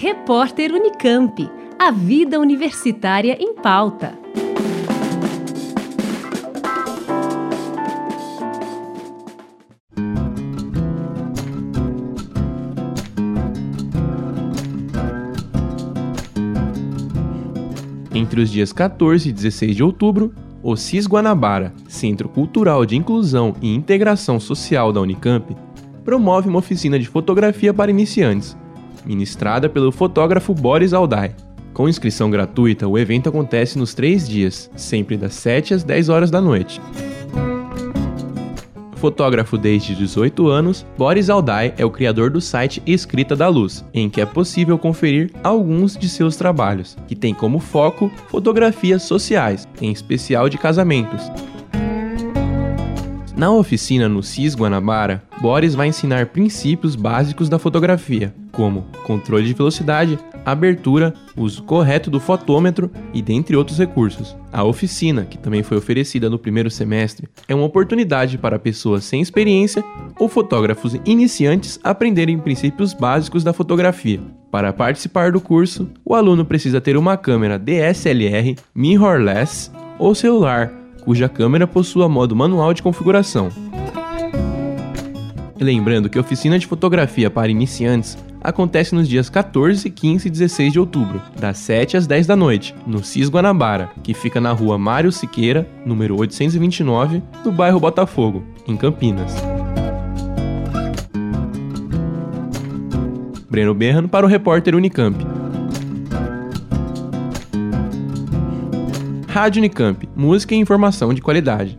Repórter Unicamp. A vida universitária em pauta. Entre os dias 14 e 16 de outubro, o CIS Guanabara, Centro Cultural de Inclusão e Integração Social da Unicamp, promove uma oficina de fotografia para iniciantes, ministrada pelo fotógrafo Boris Aldai. Com inscrição gratuita, o evento acontece nos três dias, sempre das 7 às 10 horas da noite. Fotógrafo desde 18 anos, Boris Aldai é o criador do site Escrita da Luz, em que é possível conferir alguns de seus trabalhos, que tem como foco fotografias sociais, em especial de casamentos. Na oficina no CIS Guanabara, Boris vai ensinar princípios básicos da fotografia, como controle de velocidade, abertura, uso correto do fotômetro e dentre outros recursos. A oficina, que também foi oferecida no primeiro semestre, é uma oportunidade para pessoas sem experiência ou fotógrafos iniciantes aprenderem princípios básicos da fotografia. Para participar do curso, o aluno precisa ter uma câmera DSLR mirrorless ou celular cuja câmera possua modo manual de configuração. Lembrando que a oficina de fotografia para iniciantes acontece nos dias 14, 15 e 16 de outubro, das 7 às 10 da noite, no CIS Guanabara, que fica na rua Mário Siqueira, número 829, no bairro Botafogo, em Campinas. Breno Berran para o repórter Unicamp. Rádio Unicamp, música e informação de qualidade.